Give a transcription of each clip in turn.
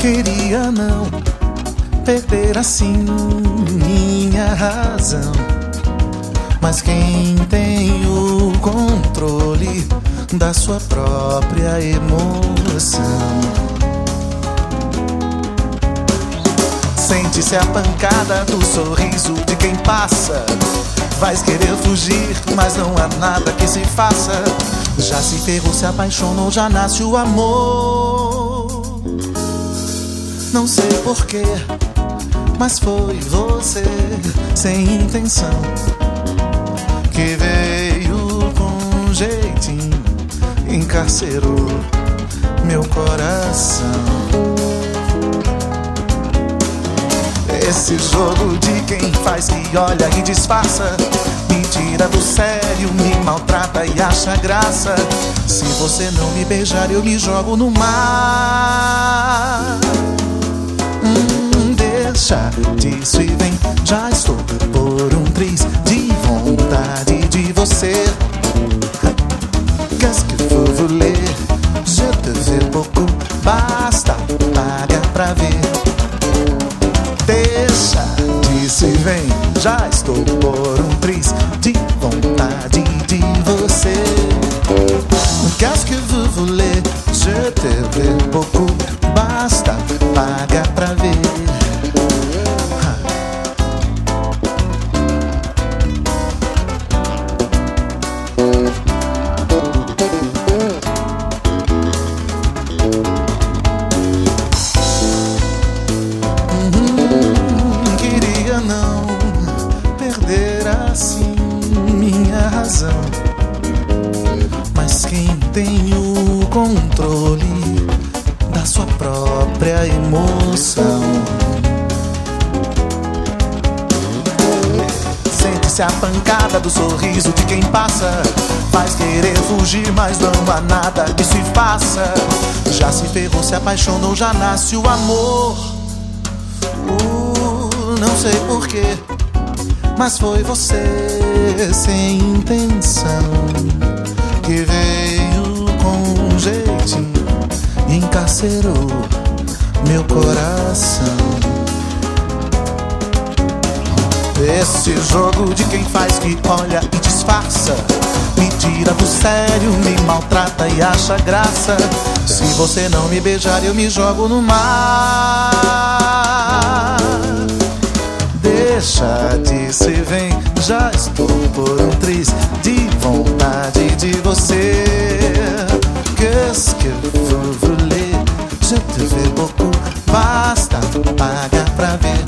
Queria não perder assim minha razão. Mas quem tem o controle da sua própria emoção? Sente-se a pancada do sorriso de quem passa. Vais querer fugir, mas não há nada que se faça. Já se ferrou, se apaixonou, já nasce o amor. Não sei porquê, mas foi você, sem intenção, que veio com jeitinho, encarcerou meu coração. Esse jogo de quem faz que olha e disfarça Me tira do sério, me maltrata e acha graça Se você não me beijar eu me jogo no mar Deixa disso e vem, já estou por um triz de vontade de você Qu'est-ce que vous voulez? Je te veux beaucoup, basta, paga pra ver Deixa disso e vem, já estou por um triz de vontade de você. Qu'est-ce que vous razão. Mas quem tem o controle da sua própria emoção? Sente-se a pancada do sorriso de quem passa. Faz querer fugir, mas não há nada que se faça. Já se ferrou, se apaixonou, já nasce o amor. Uh, não sei porquê, mas foi você sem intenção que veio com um jeitinho e encarcerou meu coração. Esse jogo de quem faz que olha e disfarça Me tira do sério, me maltrata e acha graça Se você não me beijar eu me jogo no mar Deixa disso e vem, já estou por um triz de vontade de você Qu'est-ce que vous voulez? Je te veux beaucoup, basta, paga pra ver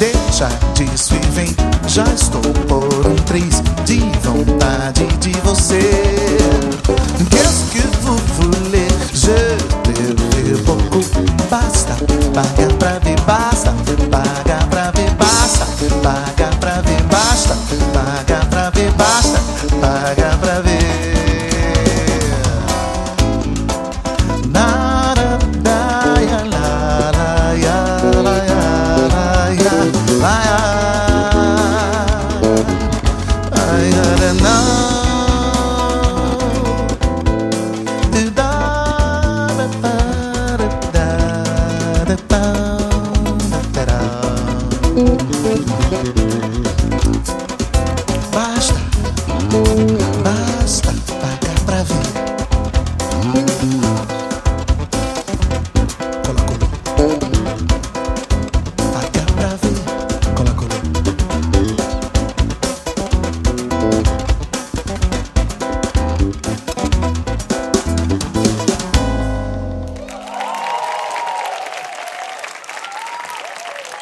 Deixa disso e vem, já estou por um triz de vontade de você. Paga pra ver, basta paga.